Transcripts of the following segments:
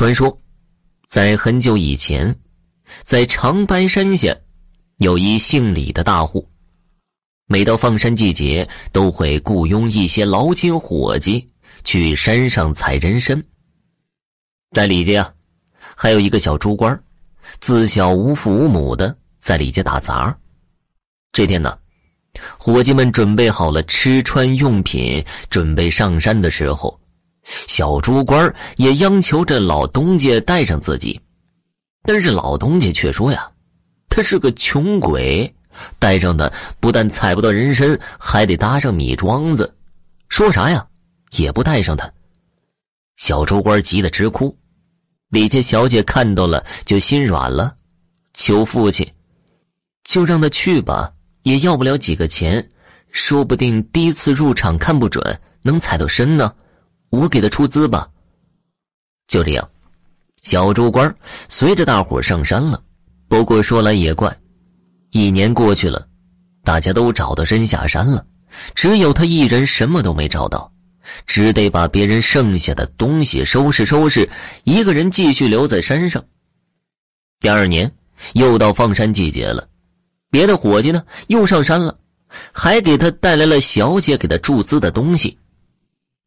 传说，在很久以前，在长白山下，有一姓李的大户。每到放山季节，都会雇佣一些劳金伙计去山上采人参。在李家呀，还有一个小猪官，自小无父无母的，在李家打杂。这天呢，伙计们准备好了吃穿用品，准备上山的时候。小猪官也央求着老东家带上自己，但是老东家却说：“呀，他是个穷鬼，带上的不但踩不到人参，还得搭上米庄子。说啥呀，也不带上他。”小猪官急得直哭。李家小姐看到了，就心软了，求父亲，就让他去吧，也要不了几个钱，说不定第一次入场看不准，能踩到参呢。我给他出资吧。就这样，小猪官随着大伙上山了。不过说来也怪，一年过去了，大家都找到身下山了，只有他一人什么都没找到，只得把别人剩下的东西收拾收拾，一个人继续留在山上。第二年又到放山季节了，别的伙计呢又上山了，还给他带来了小姐给他注资的东西。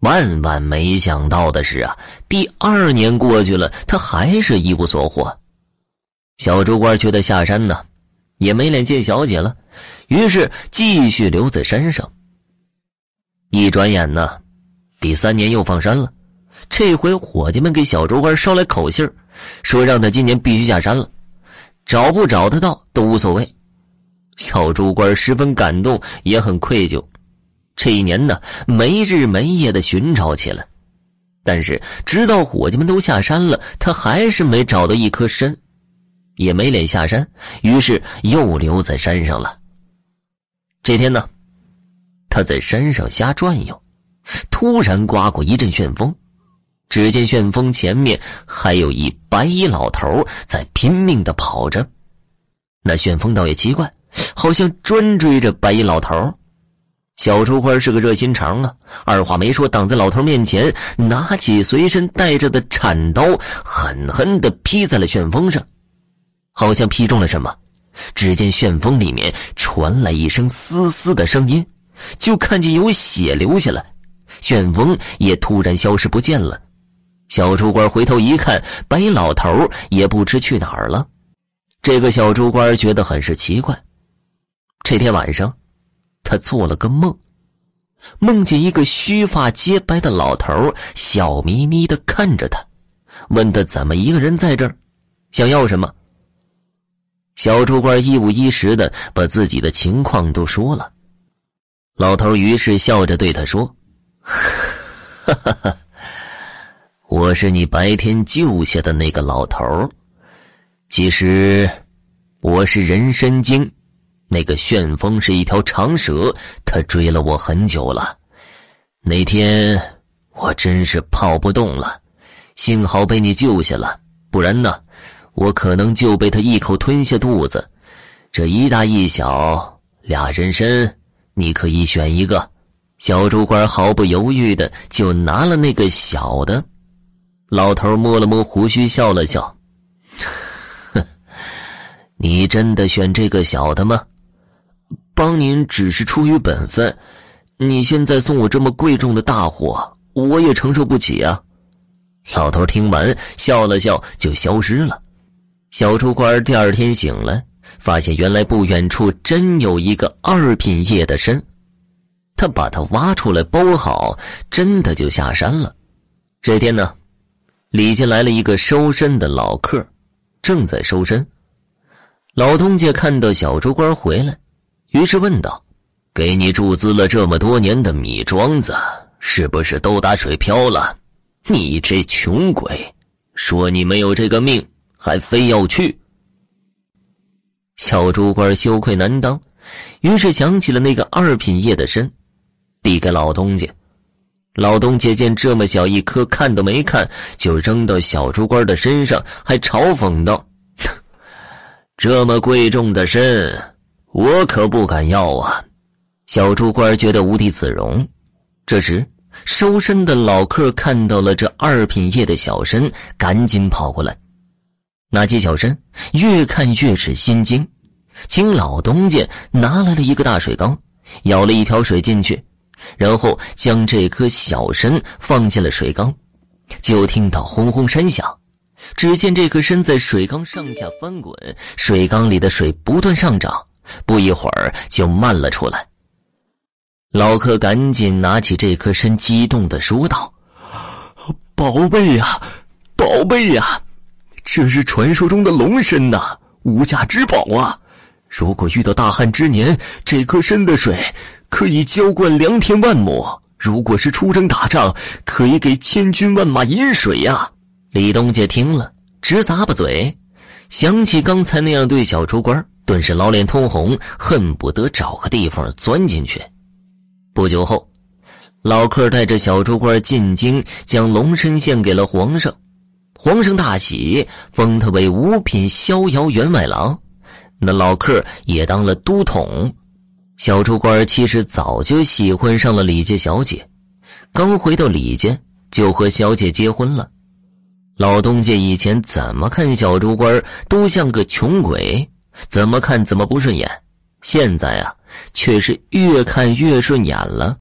万万没想到的是啊，第二年过去了，他还是一无所获。小猪官觉得下山呢，也没脸见小姐了，于是继续留在山上。一转眼呢，第三年又放山了，这回伙计们给小猪官捎来口信说让他今年必须下山了，找不找得到都无所谓。小猪官十分感动，也很愧疚。这一年呢，没日没夜的寻找起来，但是直到伙计们都下山了，他还是没找到一颗参，也没脸下山，于是又留在山上了。这天呢，他在山上瞎转悠，突然刮过一阵旋风，只见旋风前面还有一白衣老头在拼命的跑着，那旋风倒也奇怪，好像专追着白衣老头。小猪官是个热心肠啊，二话没说，挡在老头面前，拿起随身带着的铲刀，狠狠的劈在了旋风上，好像劈中了什么。只见旋风里面传来一声嘶嘶的声音，就看见有血流下来，旋风也突然消失不见了。小猪官回头一看，白老头也不知去哪儿了。这个小猪官觉得很是奇怪。这天晚上。他做了个梦，梦见一个须发洁白的老头笑眯眯的看着他，问他怎么一个人在这儿，想要什么。小猪官一五一十的把自己的情况都说了，老头于是笑着对他说：“哈哈哈，我是你白天救下的那个老头其实我是人参精。”那个旋风是一条长蛇，它追了我很久了。那天我真是跑不动了，幸好被你救下了，不然呢，我可能就被他一口吞下肚子。这一大一小俩人参，你可以选一个。小猪官毫不犹豫的就拿了那个小的。老头摸了摸胡须，笑了笑：“ 哼，你真的选这个小的吗？”帮您只是出于本分，你现在送我这么贵重的大货，我也承受不起啊！老头听完笑了笑，就消失了。小猪官第二天醒来，发现原来不远处真有一个二品叶的参，他把它挖出来包好，真的就下山了。这天呢，李家来了一个收参的老客，正在收参。老东家看到小猪官回来。于是问道：“给你注资了这么多年的米庄子，是不是都打水漂了？你这穷鬼，说你没有这个命，还非要去。”小猪官羞愧难当，于是想起了那个二品叶的参，递给老东家。老东家见这么小一颗，看都没看，就扔到小猪官的身上，还嘲讽道：“这么贵重的参。”我可不敢要啊！小猪官觉得无地自容。这时，收身的老客看到了这二品叶的小身，赶紧跑过来，拿起小身，越看越是心惊，请老东家拿来了一个大水缸，舀了一瓢水进去，然后将这颗小身放进了水缸，就听到轰轰山响，只见这颗身在水缸上下翻滚，水缸里的水不断上涨，不一会儿就漫了出来。老客赶紧拿起这颗参，激动的说道：“宝贝呀，宝贝呀，这是传说中的龙参呐，无价之宝啊！如果遇到大旱之年，这颗参的水可以浇灌良田万亩；如果是出征打仗，可以给千军万马饮水呀！”李东家听了，直咂巴嘴，想起刚才那样对小猪官，顿时老脸通红，恨不得找个地方钻进去。不久后，老客带着小猪官进京，将龙身献给了皇上。皇上大喜，封他为五品逍遥员外郎。那老客也当了都统。小猪官其实早就喜欢上了李家小姐，刚回到李家就和小姐结婚了。老东家以前怎么看小猪官都像个穷鬼，怎么看怎么不顺眼。现在啊。却是越看越顺眼了。